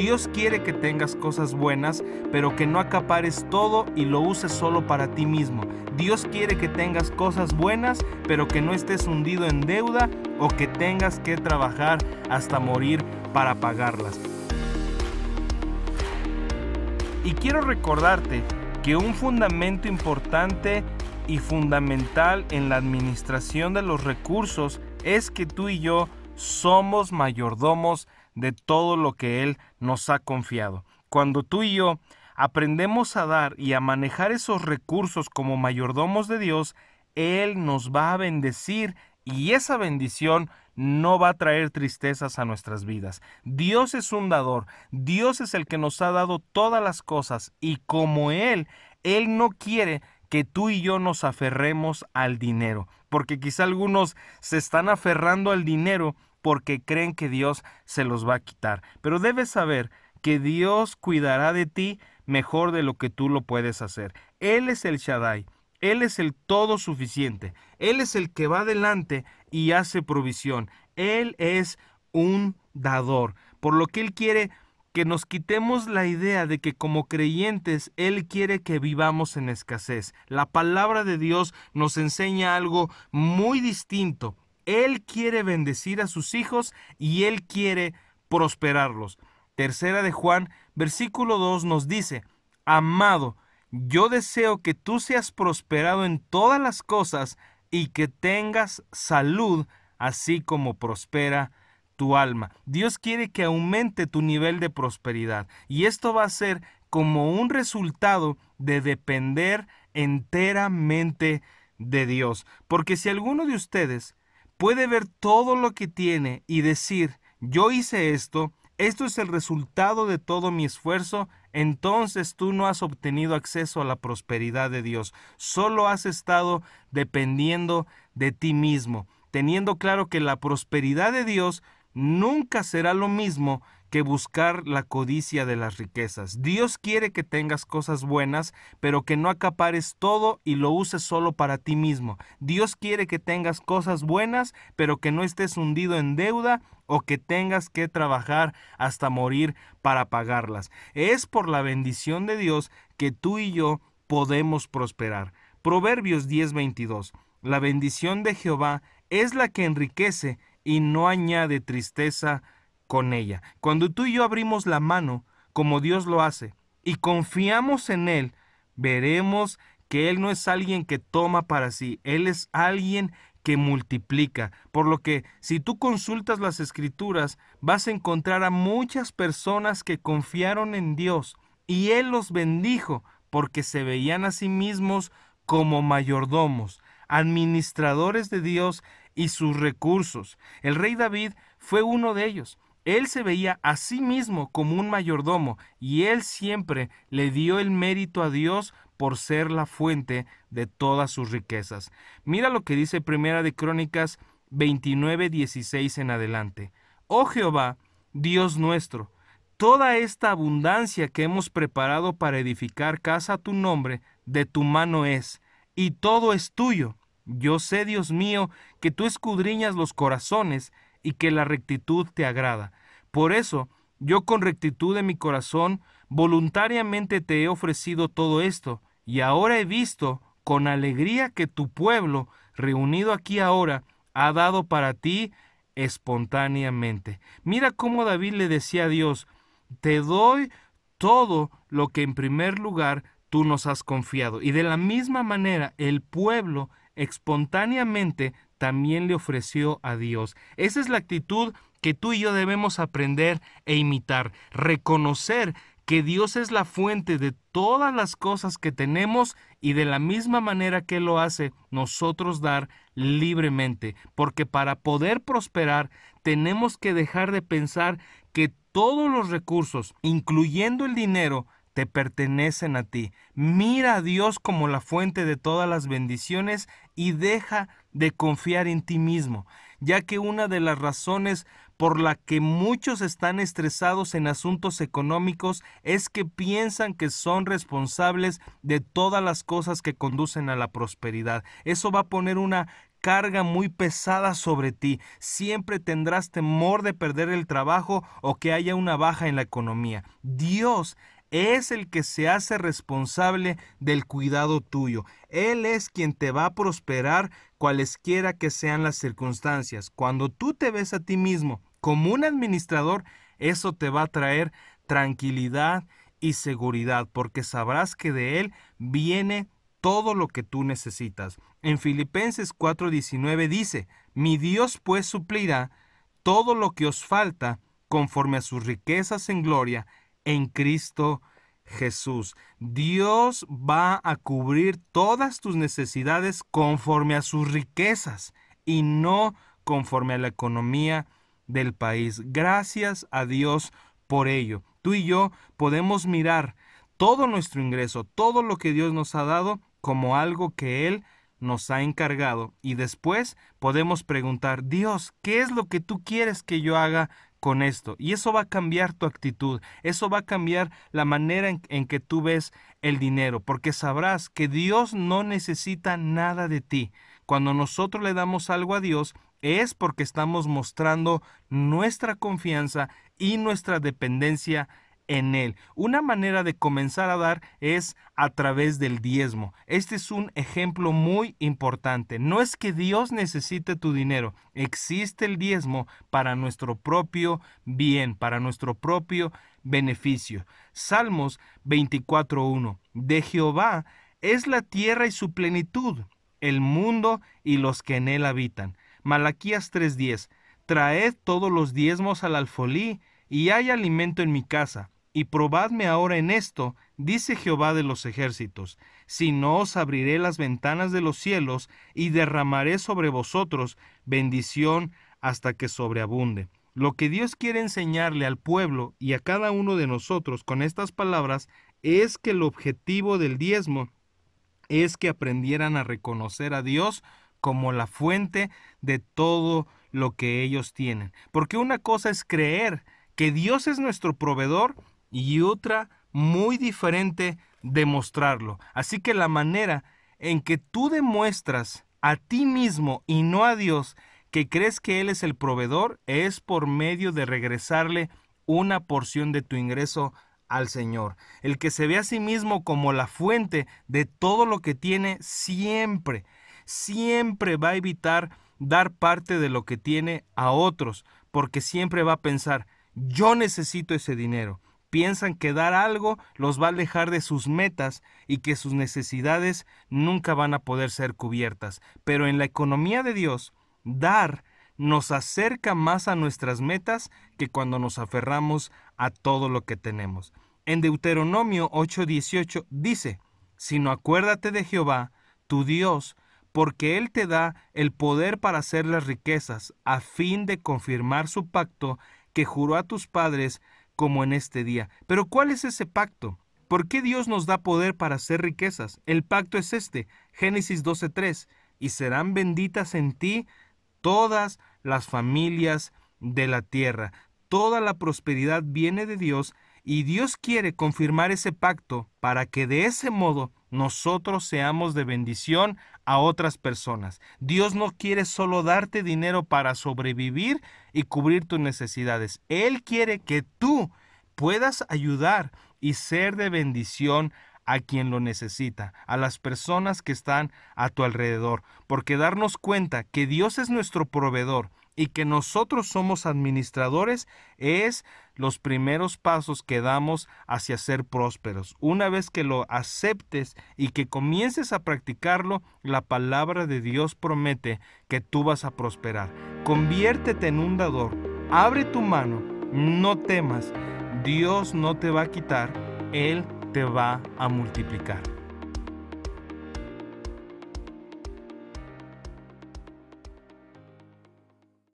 Dios quiere que tengas cosas buenas, pero que no acapares todo y lo uses solo para ti mismo. Dios quiere que tengas cosas buenas, pero que no estés hundido en deuda o que tengas que trabajar hasta morir para pagarlas. Y quiero recordarte que un fundamento importante y fundamental en la administración de los recursos es que tú y yo somos mayordomos de todo lo que Él nos ha confiado. Cuando tú y yo aprendemos a dar y a manejar esos recursos como mayordomos de Dios, Él nos va a bendecir y esa bendición no va a traer tristezas a nuestras vidas. Dios es un dador, Dios es el que nos ha dado todas las cosas y como Él, Él no quiere que tú y yo nos aferremos al dinero, porque quizá algunos se están aferrando al dinero porque creen que Dios se los va a quitar. Pero debes saber que Dios cuidará de ti mejor de lo que tú lo puedes hacer. Él es el Shaddai, Él es el todo suficiente, Él es el que va adelante y hace provisión. Él es un dador, por lo que Él quiere que nos quitemos la idea de que como creyentes Él quiere que vivamos en escasez. La palabra de Dios nos enseña algo muy distinto. Él quiere bendecir a sus hijos y Él quiere prosperarlos. Tercera de Juan, versículo 2 nos dice, Amado, yo deseo que tú seas prosperado en todas las cosas y que tengas salud, así como prospera tu alma. Dios quiere que aumente tu nivel de prosperidad y esto va a ser como un resultado de depender enteramente de Dios. Porque si alguno de ustedes puede ver todo lo que tiene y decir, yo hice esto, esto es el resultado de todo mi esfuerzo, entonces tú no has obtenido acceso a la prosperidad de Dios, solo has estado dependiendo de ti mismo, teniendo claro que la prosperidad de Dios nunca será lo mismo que buscar la codicia de las riquezas. Dios quiere que tengas cosas buenas, pero que no acapares todo y lo uses solo para ti mismo. Dios quiere que tengas cosas buenas, pero que no estés hundido en deuda o que tengas que trabajar hasta morir para pagarlas. Es por la bendición de Dios que tú y yo podemos prosperar. Proverbios 10:22. La bendición de Jehová es la que enriquece y no añade tristeza con ella. Cuando tú y yo abrimos la mano, como Dios lo hace, y confiamos en Él, veremos que Él no es alguien que toma para sí, Él es alguien que multiplica. Por lo que si tú consultas las escrituras, vas a encontrar a muchas personas que confiaron en Dios y Él los bendijo porque se veían a sí mismos como mayordomos, administradores de Dios y sus recursos. El rey David fue uno de ellos. Él se veía a sí mismo como un mayordomo y él siempre le dio el mérito a Dios por ser la fuente de todas sus riquezas. Mira lo que dice Primera de Crónicas 29, 16 en adelante. Oh Jehová, Dios nuestro, toda esta abundancia que hemos preparado para edificar casa a tu nombre, de tu mano es, y todo es tuyo. Yo sé, Dios mío, que tú escudriñas los corazones y que la rectitud te agrada. Por eso, yo con rectitud de mi corazón, voluntariamente te he ofrecido todo esto, y ahora he visto con alegría que tu pueblo, reunido aquí ahora, ha dado para ti espontáneamente. Mira cómo David le decía a Dios, te doy todo lo que en primer lugar tú nos has confiado. Y de la misma manera el pueblo espontáneamente también le ofreció a Dios. Esa es la actitud que tú y yo debemos aprender e imitar, reconocer que Dios es la fuente de todas las cosas que tenemos y de la misma manera que lo hace, nosotros dar libremente, porque para poder prosperar tenemos que dejar de pensar que todos los recursos, incluyendo el dinero, te pertenecen a ti. Mira a Dios como la fuente de todas las bendiciones y deja de confiar en ti mismo, ya que una de las razones por la que muchos están estresados en asuntos económicos es que piensan que son responsables de todas las cosas que conducen a la prosperidad. Eso va a poner una carga muy pesada sobre ti. Siempre tendrás temor de perder el trabajo o que haya una baja en la economía. Dios es el que se hace responsable del cuidado tuyo. Él es quien te va a prosperar cualesquiera que sean las circunstancias. Cuando tú te ves a ti mismo como un administrador, eso te va a traer tranquilidad y seguridad, porque sabrás que de Él viene todo lo que tú necesitas. En Filipenses 4:19 dice, mi Dios pues suplirá todo lo que os falta conforme a sus riquezas en gloria en Cristo Jesús. Dios va a cubrir todas tus necesidades conforme a sus riquezas y no conforme a la economía del país. Gracias a Dios por ello. Tú y yo podemos mirar todo nuestro ingreso, todo lo que Dios nos ha dado como algo que Él nos ha encargado y después podemos preguntar, Dios, ¿qué es lo que tú quieres que yo haga con esto. Y eso va a cambiar tu actitud, eso va a cambiar la manera en, que tú ves el dinero, porque sabrás que Dios no necesita nada de ti. Cuando nosotros le damos algo a Dios, es porque estamos mostrando nuestra confianza y nuestra dependencia en Él. Una manera de comenzar a dar es a través del diezmo. Este es un ejemplo muy importante. No es que Dios necesite tu dinero, existe el diezmo para nuestro propio bien, para nuestro propio beneficio. Salmos 24.1. De Jehová es la tierra y su plenitud, el mundo y los que en él habitan. Malaquías 3.10. Traed todos los diezmos al alfolí, y hay alimento en mi casa y probadme ahora en esto, dice Jehová de los ejércitos, si no os abriré las ventanas de los cielos y derramaré sobre vosotros bendición hasta que sobreabunde. Lo que Dios quiere enseñarle al pueblo y a cada uno de nosotros con estas palabras es que el objetivo del diezmo es que aprendieran a reconocer a Dios como la fuente de todo lo que ellos tienen. Porque una cosa es creer que Dios es nuestro proveedor y otra muy diferente demostrarlo. Así que la manera en que tú demuestras a ti mismo y no a Dios que crees que Él es el proveedor es por medio de regresarle una porción de tu ingreso al Señor. El que se ve a sí mismo como la fuente de todo lo que tiene siempre, siempre va a evitar dar parte de lo que tiene a otros, porque siempre va a pensar, yo necesito ese dinero piensan que dar algo los va a alejar de sus metas y que sus necesidades nunca van a poder ser cubiertas. Pero en la economía de Dios, dar nos acerca más a nuestras metas que cuando nos aferramos a todo lo que tenemos. En Deuteronomio 8:18 dice, sino acuérdate de Jehová, tu Dios, porque Él te da el poder para hacer las riquezas, a fin de confirmar su pacto que juró a tus padres como en este día. Pero ¿cuál es ese pacto? ¿Por qué Dios nos da poder para hacer riquezas? El pacto es este, Génesis 12.3, y serán benditas en ti todas las familias de la tierra. Toda la prosperidad viene de Dios y Dios quiere confirmar ese pacto para que de ese modo nosotros seamos de bendición a otras personas. Dios no quiere solo darte dinero para sobrevivir y cubrir tus necesidades. Él quiere que tú puedas ayudar y ser de bendición a quien lo necesita, a las personas que están a tu alrededor, porque darnos cuenta que Dios es nuestro proveedor y que nosotros somos administradores es los primeros pasos que damos hacia ser prósperos. Una vez que lo aceptes y que comiences a practicarlo, la palabra de Dios promete que tú vas a prosperar. Conviértete en un dador, abre tu mano, no temas, Dios no te va a quitar, Él te va a multiplicar.